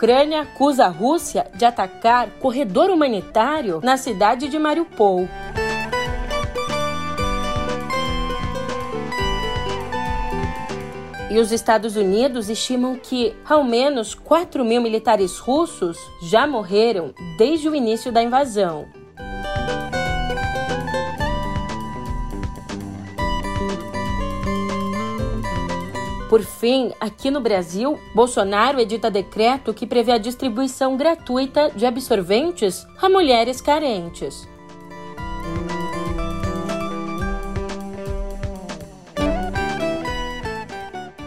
Ucrânia acusa a Rússia de atacar corredor humanitário na cidade de Mariupol. E os Estados Unidos estimam que ao menos 4 mil militares russos já morreram desde o início da invasão. Por fim, aqui no Brasil, Bolsonaro edita decreto que prevê a distribuição gratuita de absorventes a mulheres carentes.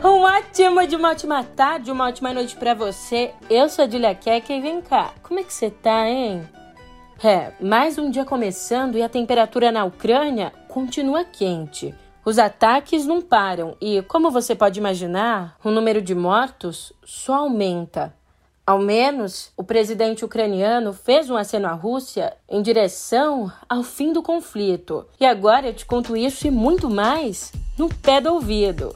Um ótimo de uma ótima tarde, uma ótima noite para você. Eu sou a Julia Kek e vem cá, como é que você tá, hein? É, mais um dia começando e a temperatura na Ucrânia continua quente. Os ataques não param e, como você pode imaginar, o número de mortos só aumenta. Ao menos, o presidente ucraniano fez um aceno à Rússia em direção ao fim do conflito. E agora eu te conto isso e muito mais no pé do ouvido.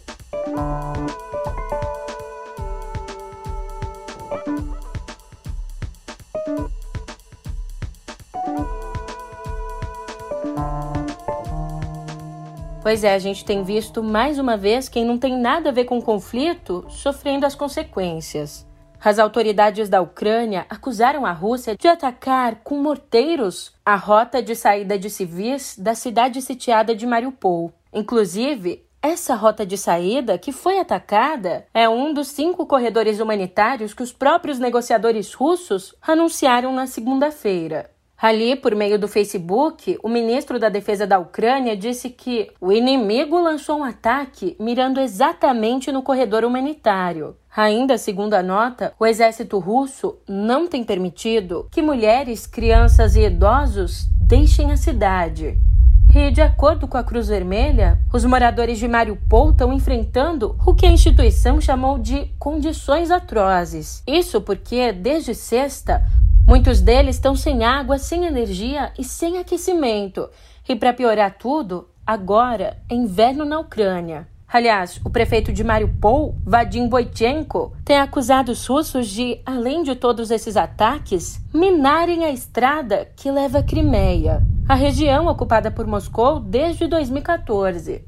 Pois é, a gente tem visto mais uma vez quem não tem nada a ver com o conflito sofrendo as consequências. As autoridades da Ucrânia acusaram a Rússia de atacar com morteiros a rota de saída de civis da cidade sitiada de Mariupol. Inclusive, essa rota de saída que foi atacada é um dos cinco corredores humanitários que os próprios negociadores russos anunciaram na segunda-feira. Ali, por meio do Facebook, o ministro da Defesa da Ucrânia disse que o inimigo lançou um ataque mirando exatamente no corredor humanitário. Ainda segundo a nota, o exército russo não tem permitido que mulheres, crianças e idosos deixem a cidade. E, de acordo com a Cruz Vermelha, os moradores de Mariupol estão enfrentando o que a instituição chamou de condições atrozes. Isso porque, desde sexta, Muitos deles estão sem água, sem energia e sem aquecimento. E para piorar tudo, agora é inverno na Ucrânia. Aliás, o prefeito de Mariupol, Vadim Boichenko, tem acusado os russos de, além de todos esses ataques, minarem a estrada que leva a Crimeia, a região ocupada por Moscou desde 2014.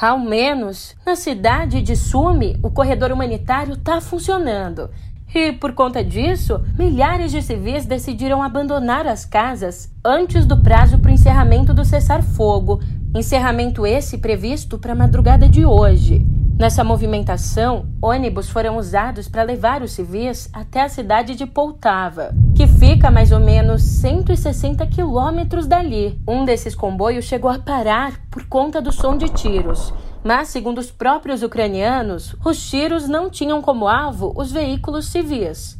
Ao menos, na cidade de Sumi, o corredor humanitário está funcionando e, por conta disso, milhares de civis decidiram abandonar as casas antes do prazo para o encerramento do cessar-fogo, encerramento esse previsto para a madrugada de hoje. Nessa movimentação, ônibus foram usados para levar os civis até a cidade de Poltava, que fica a mais ou menos 160 quilômetros dali. Um desses comboios chegou a parar por conta do som de tiros. Mas, segundo os próprios ucranianos, os tiros não tinham como alvo os veículos civis.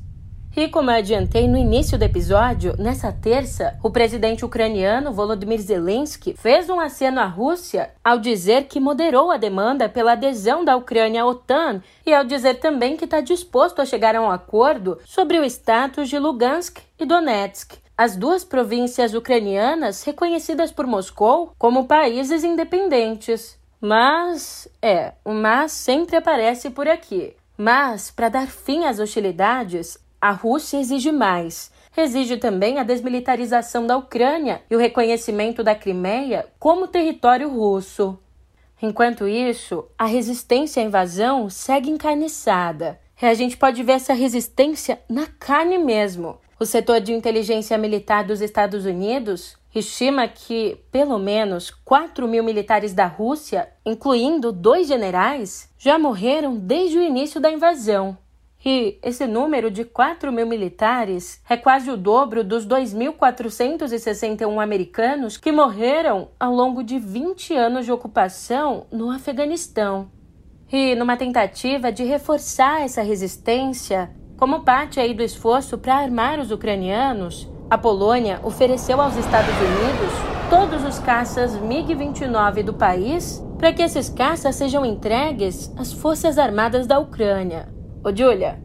E como eu adiantei no início do episódio, nessa terça, o presidente ucraniano Volodymyr Zelensky fez um aceno à Rússia ao dizer que moderou a demanda pela adesão da Ucrânia à OTAN e ao dizer também que está disposto a chegar a um acordo sobre o status de Lugansk e Donetsk, as duas províncias ucranianas reconhecidas por Moscou como países independentes. Mas, é, o mas sempre aparece por aqui. Mas, para dar fim às hostilidades, a Rússia exige mais. Exige também a desmilitarização da Ucrânia e o reconhecimento da Crimeia como território russo. Enquanto isso, a resistência à invasão segue encarniçada. E a gente pode ver essa resistência na carne mesmo. O setor de inteligência militar dos Estados Unidos estima que pelo menos 4 mil militares da Rússia, incluindo dois generais, já morreram desde o início da invasão. E esse número de 4 mil militares é quase o dobro dos 2.461 americanos que morreram ao longo de 20 anos de ocupação no Afeganistão. E numa tentativa de reforçar essa resistência, como parte aí do esforço para armar os ucranianos, a Polônia ofereceu aos Estados Unidos todos os caças MiG-29 do país para que esses caças sejam entregues às Forças Armadas da Ucrânia. Ô, Julia,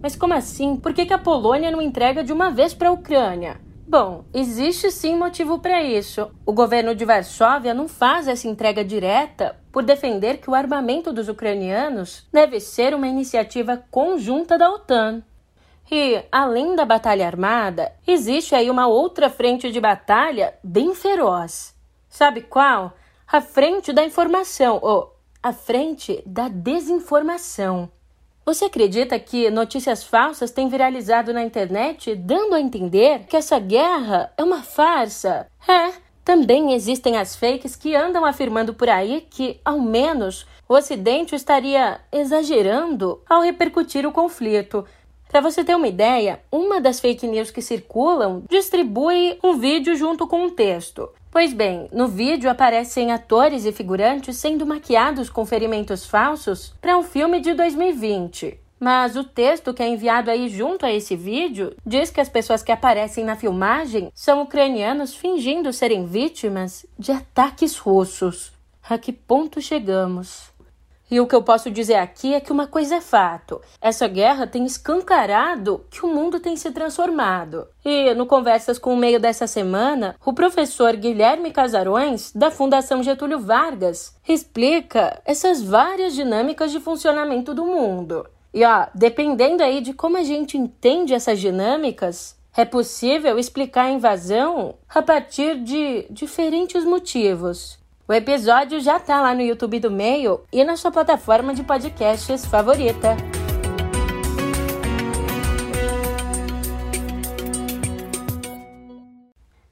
mas como assim? Por que, que a Polônia não entrega de uma vez para a Ucrânia? Bom, existe sim motivo para isso. O governo de Varsóvia não faz essa entrega direta por defender que o armamento dos ucranianos deve ser uma iniciativa conjunta da OTAN. E, além da batalha armada, existe aí uma outra frente de batalha bem feroz. Sabe qual? A frente da informação, ou a frente da desinformação. Você acredita que notícias falsas têm viralizado na internet, dando a entender que essa guerra é uma farsa? É, também existem as fakes que andam afirmando por aí que, ao menos, o Ocidente estaria exagerando ao repercutir o conflito, para você ter uma ideia, uma das fake news que circulam distribui um vídeo junto com um texto. Pois bem, no vídeo aparecem atores e figurantes sendo maquiados com ferimentos falsos para um filme de 2020. Mas o texto que é enviado aí junto a esse vídeo diz que as pessoas que aparecem na filmagem são ucranianos fingindo serem vítimas de ataques russos. A que ponto chegamos? E o que eu posso dizer aqui é que uma coisa é fato: essa guerra tem escancarado que o mundo tem se transformado. E no Conversas com o Meio dessa semana, o professor Guilherme Casarões, da Fundação Getúlio Vargas, explica essas várias dinâmicas de funcionamento do mundo. E ó, dependendo aí de como a gente entende essas dinâmicas, é possível explicar a invasão a partir de diferentes motivos. O episódio já tá lá no YouTube do Meio e na sua plataforma de podcasts favorita.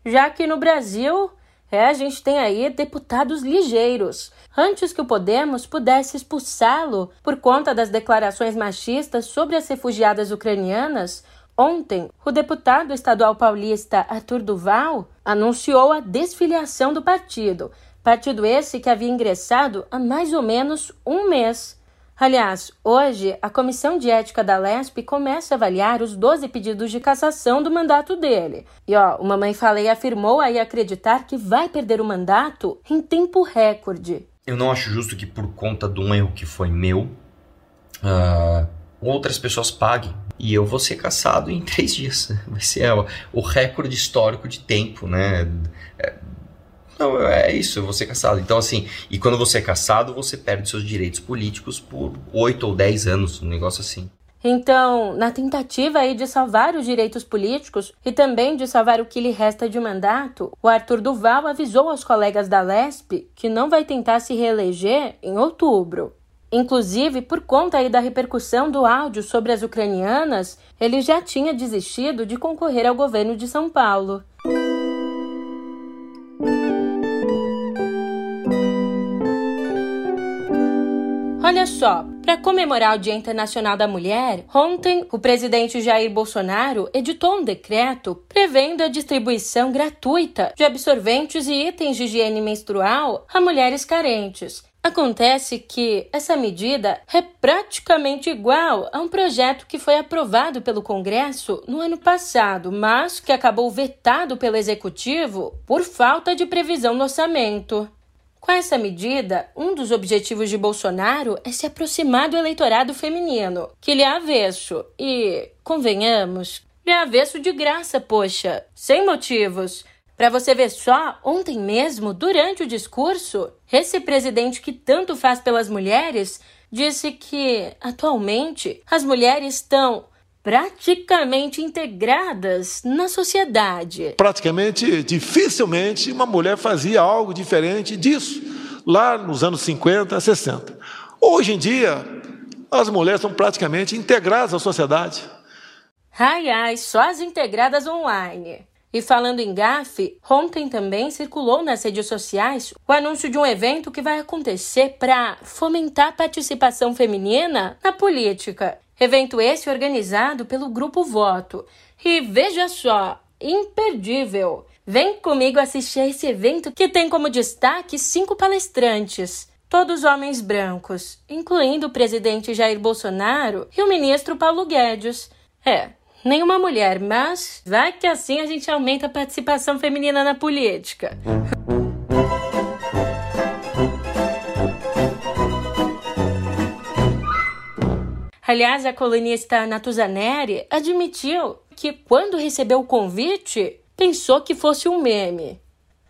Já que no Brasil, é, a gente tem aí deputados ligeiros. Antes que o Podemos pudesse expulsá-lo por conta das declarações machistas sobre as refugiadas ucranianas, Ontem, o deputado estadual paulista Arthur Duval anunciou a desfiliação do partido, Partido esse que havia ingressado há mais ou menos um mês. Aliás, hoje a Comissão de Ética da LESP começa a avaliar os 12 pedidos de cassação do mandato dele. E ó, o Mamãe Falei afirmou aí acreditar que vai perder o mandato em tempo recorde. Eu não acho justo que por conta de um erro que foi meu, uh, outras pessoas paguem. E eu vou ser caçado em três dias. Vai ser o recorde histórico de tempo, né? Não, é isso, eu vou ser caçado. Então, assim, e quando você é caçado, você perde seus direitos políticos por oito ou dez anos, um negócio assim. Então, na tentativa aí de salvar os direitos políticos e também de salvar o que lhe resta de mandato, o Arthur Duval avisou aos colegas da LESP que não vai tentar se reeleger em outubro. Inclusive, por conta aí da repercussão do áudio sobre as ucranianas, ele já tinha desistido de concorrer ao governo de São Paulo. Olha só, para comemorar o Dia Internacional da Mulher, ontem o presidente Jair Bolsonaro editou um decreto prevendo a distribuição gratuita de absorventes e itens de higiene menstrual a mulheres carentes. Acontece que essa medida é praticamente igual a um projeto que foi aprovado pelo Congresso no ano passado, mas que acabou vetado pelo Executivo por falta de previsão no orçamento. Com essa medida, um dos objetivos de Bolsonaro é se aproximar do eleitorado feminino, que lhe é avesso. E, convenhamos, lhe é avesso de graça, poxa, sem motivos. Para você ver só, ontem mesmo, durante o discurso, esse presidente que tanto faz pelas mulheres disse que, atualmente, as mulheres estão praticamente integradas na sociedade. Praticamente, dificilmente, uma mulher fazia algo diferente disso, lá nos anos 50, 60. Hoje em dia, as mulheres são praticamente integradas à sociedade. Ai, ai, só as integradas online. E falando em GAF, ontem também circulou nas redes sociais o anúncio de um evento que vai acontecer para fomentar a participação feminina na política. Evento esse organizado pelo Grupo Voto. E veja só, imperdível! Vem comigo assistir a esse evento que tem como destaque cinco palestrantes, todos homens brancos, incluindo o presidente Jair Bolsonaro e o ministro Paulo Guedes. É, nenhuma mulher, mas vai que assim a gente aumenta a participação feminina na política. Aliás, a colunista Natuzaneri admitiu que, quando recebeu o convite, pensou que fosse um meme.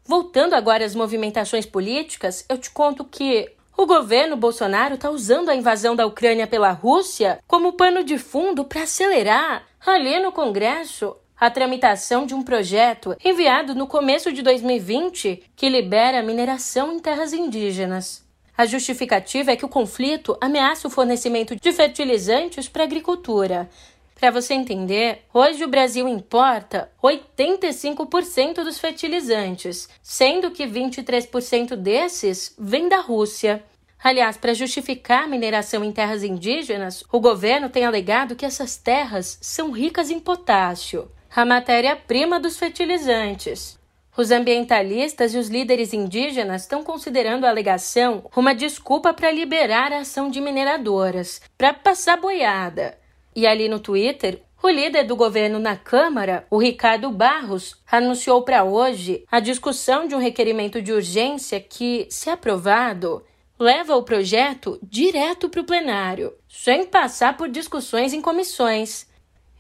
Voltando agora às movimentações políticas, eu te conto que o governo Bolsonaro está usando a invasão da Ucrânia pela Rússia como pano de fundo para acelerar Ali no Congresso, a tramitação de um projeto enviado no começo de 2020 que libera a mineração em terras indígenas. A justificativa é que o conflito ameaça o fornecimento de fertilizantes para a agricultura. Para você entender, hoje o Brasil importa 85% dos fertilizantes, sendo que 23% desses vêm da Rússia. Aliás, para justificar a mineração em terras indígenas, o governo tem alegado que essas terras são ricas em potássio a matéria-prima dos fertilizantes. Os ambientalistas e os líderes indígenas estão considerando a alegação uma desculpa para liberar a ação de mineradoras, para passar boiada. E ali no Twitter, o líder do governo na Câmara, o Ricardo Barros, anunciou para hoje a discussão de um requerimento de urgência que, se aprovado, leva o projeto direto para o plenário, sem passar por discussões em comissões.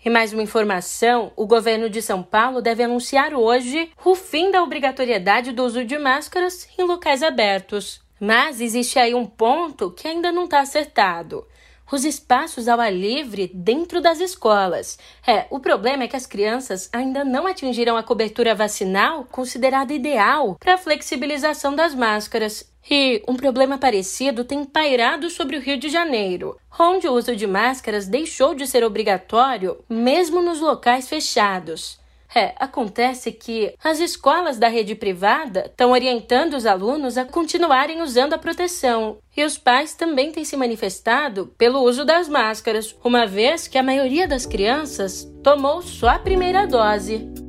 E mais uma informação: o governo de São Paulo deve anunciar hoje o fim da obrigatoriedade do uso de máscaras em locais abertos. Mas existe aí um ponto que ainda não está acertado os espaços ao ar livre dentro das escolas. É, o problema é que as crianças ainda não atingiram a cobertura vacinal considerada ideal para a flexibilização das máscaras. E um problema parecido tem pairado sobre o Rio de Janeiro, onde o uso de máscaras deixou de ser obrigatório mesmo nos locais fechados. É, acontece que as escolas da rede privada estão orientando os alunos a continuarem usando a proteção. E os pais também têm se manifestado pelo uso das máscaras, uma vez que a maioria das crianças tomou só a primeira dose.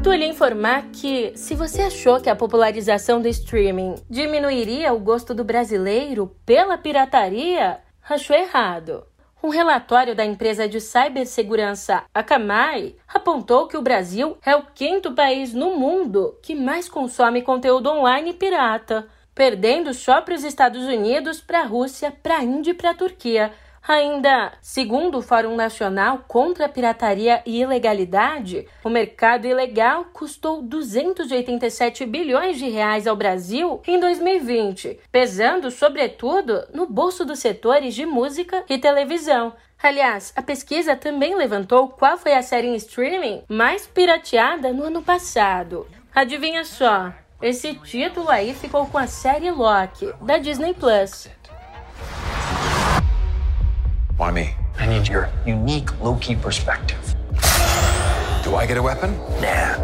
Sinto lhe informar que, se você achou que a popularização do streaming diminuiria o gosto do brasileiro pela pirataria, achou errado. Um relatório da empresa de cibersegurança Akamai apontou que o Brasil é o quinto país no mundo que mais consome conteúdo online pirata, perdendo só para os Estados Unidos, para a Rússia, para a Índia e para a Turquia. Ainda, segundo o Fórum Nacional contra a Pirataria e Ilegalidade, o mercado ilegal custou 287 bilhões de reais ao Brasil em 2020, pesando sobretudo no bolso dos setores de música e televisão. Aliás, a pesquisa também levantou qual foi a série em streaming mais pirateada no ano passado. Adivinha só, esse título aí ficou com a série Loki, da Disney Plus. Why me? I need your unique Loki perspective. Do I get a weapon? Nah.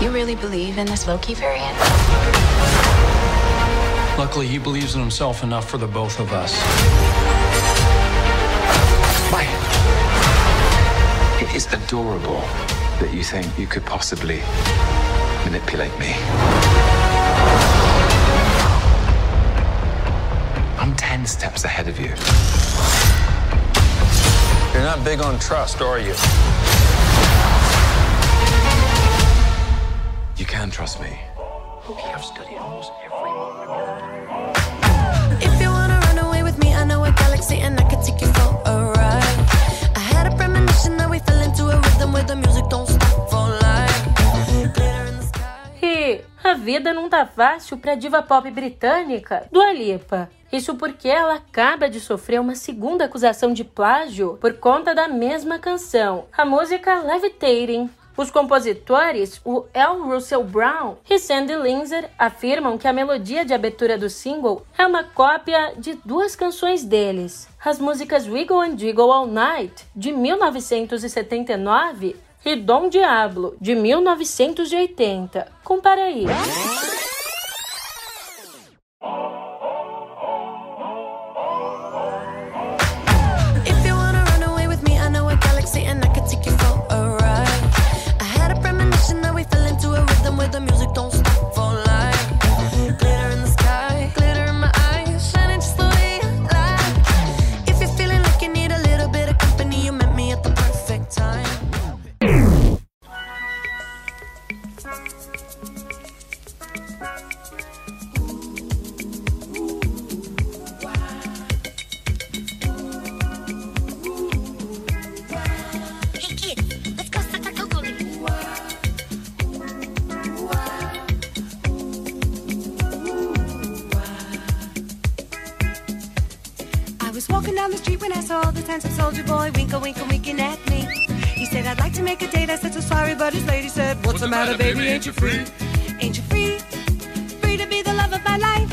You really believe in this Loki variant? Luckily, he believes in himself enough for the both of us. Why? It is adorable that you think you could possibly manipulate me. I'm 10 steps ahead of you. You're not big on trust, are you? You can trust me. Okay, I've studied almost every moment. If you wanna run away with me, I know a galaxy and I can take you for a ride. I had a premonition that we fell into a rhythm where the music don't stop a vida não tá fácil pra diva pop britânica Dua Lipa. Isso porque ela acaba de sofrer uma segunda acusação de plágio por conta da mesma canção, a música Levitating. Os compositores, o L. Russell Brown e Sandy Linzer, afirmam que a melodia de abertura do single é uma cópia de duas canções deles, as músicas Wiggle and Jiggle All Night, de 1979, e Dom Diablo, de 1980. Compara aí. Winkle, winkle, winking at me. He said, I'd like to make a date. I said, so sorry, but his lady said, What's, the matter, baby? Ain't you free? Ain't you free? Free to be the love of my life.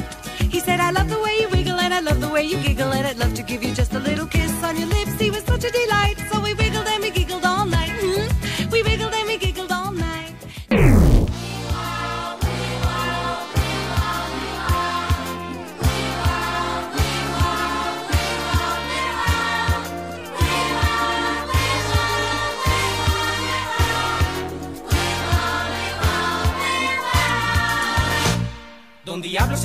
He said, I love the way you wiggle and I love the way you giggle and I'd love to give you just a little kiss on your lips. He was such a delight. So we wiggled and we giggled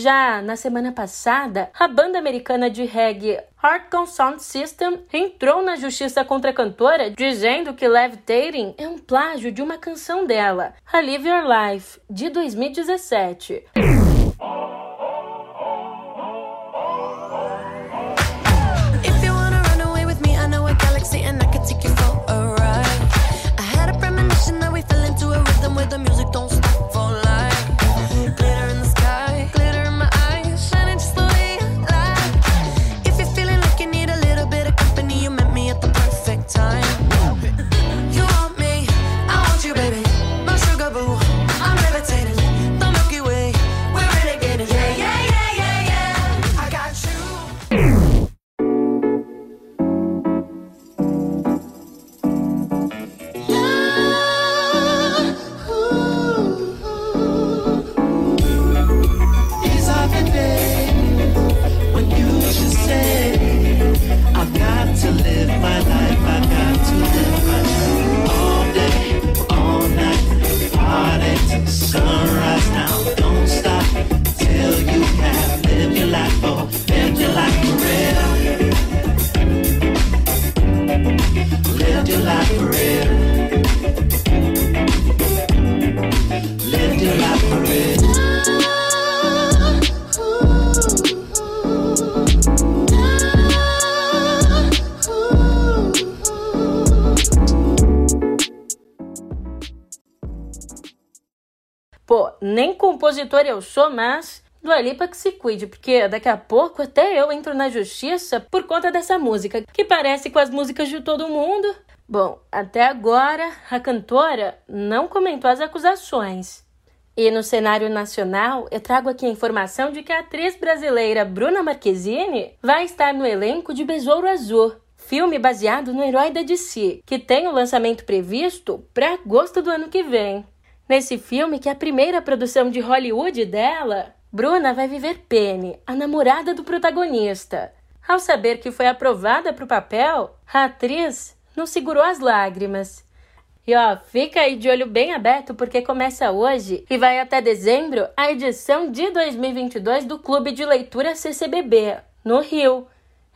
Já na semana passada, a banda americana de reggae Hardcore Sound System entrou na justiça contra a cantora dizendo que Levitating é um plágio de uma canção dela, A Live Your Life, de 2017. If you wanna run away with me, I know nem compositor eu sou, mas Dua Lipa que se cuide, porque daqui a pouco até eu entro na justiça por conta dessa música, que parece com as músicas de todo mundo. Bom, até agora a cantora não comentou as acusações. E no cenário nacional, eu trago aqui a informação de que a atriz brasileira Bruna Marquezine vai estar no elenco de Besouro Azul, filme baseado no herói da DC, que tem o lançamento previsto para agosto do ano que vem. Nesse filme, que é a primeira produção de Hollywood dela, Bruna vai viver Penny, a namorada do protagonista. Ao saber que foi aprovada para o papel, a atriz não segurou as lágrimas. E ó, fica aí de olho bem aberto porque começa hoje e vai até dezembro a edição de 2022 do Clube de Leitura CCBB, no Rio.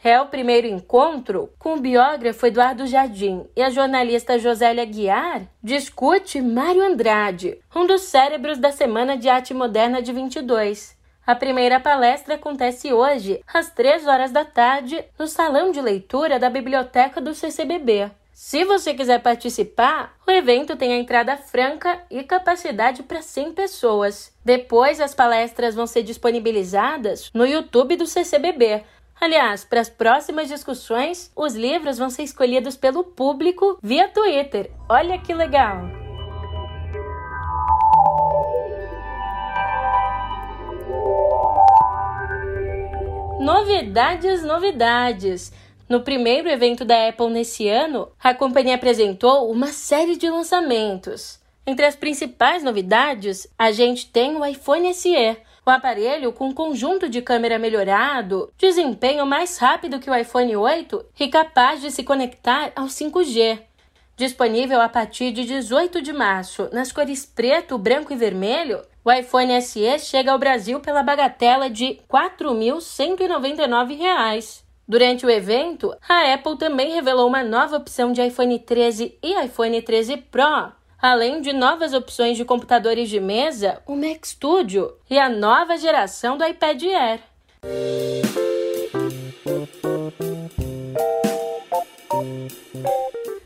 É o primeiro encontro com o biógrafo Eduardo Jardim e a jornalista Josélia Guiar discute Mário Andrade, um dos cérebros da Semana de Arte Moderna de 22. A primeira palestra acontece hoje, às 3 horas da tarde, no Salão de Leitura da Biblioteca do CCBB. Se você quiser participar, o evento tem a entrada franca e capacidade para 100 pessoas. Depois, as palestras vão ser disponibilizadas no YouTube do CCBB. Aliás, para as próximas discussões, os livros vão ser escolhidos pelo público via Twitter. Olha que legal! Novidades, novidades! No primeiro evento da Apple nesse ano, a companhia apresentou uma série de lançamentos. Entre as principais novidades, a gente tem o iPhone SE, o aparelho com conjunto de câmera melhorado, desempenho mais rápido que o iPhone 8 e capaz de se conectar ao 5G. Disponível a partir de 18 de março nas cores preto, branco e vermelho, o iPhone SE chega ao Brasil pela bagatela de R$ 4.199. Durante o evento, a Apple também revelou uma nova opção de iPhone 13 e iPhone 13 Pro, além de novas opções de computadores de mesa, o Mac Studio e a nova geração do iPad Air.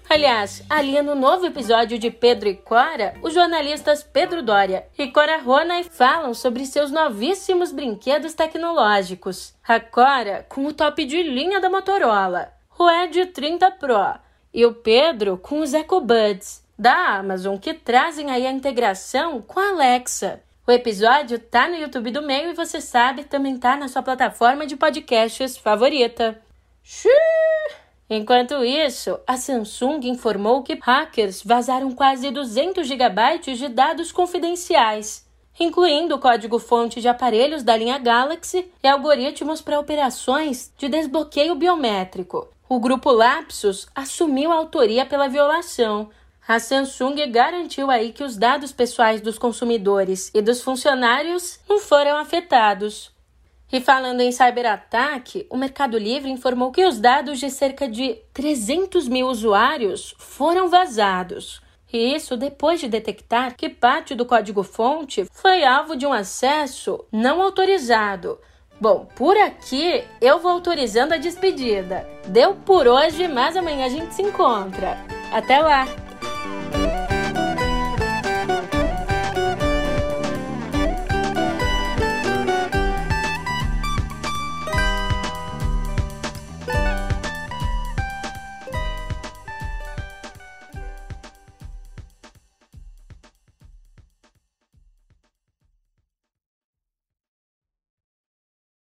Aliás, ali no novo episódio de Pedro e Cora, os jornalistas Pedro Dória e Cora Ronay falam sobre seus novíssimos brinquedos tecnológicos. A Cora com o top de linha da Motorola, o Edge 30 Pro, e o Pedro com os EcoBuds da Amazon que trazem aí a integração com a Alexa. O episódio tá no YouTube do Meio e você sabe, também tá na sua plataforma de podcasts favorita. Xiii! Enquanto isso, a Samsung informou que hackers vazaram quase 200 GB de dados confidenciais, incluindo o código-fonte de aparelhos da linha Galaxy e algoritmos para operações de desbloqueio biométrico. O grupo Lapsus assumiu a autoria pela violação. A Samsung garantiu aí que os dados pessoais dos consumidores e dos funcionários não foram afetados. E falando em cyberataque, o Mercado Livre informou que os dados de cerca de 300 mil usuários foram vazados. E isso depois de detectar que parte do código-fonte foi alvo de um acesso não autorizado. Bom, por aqui eu vou autorizando a despedida. Deu por hoje, mas amanhã a gente se encontra. Até lá!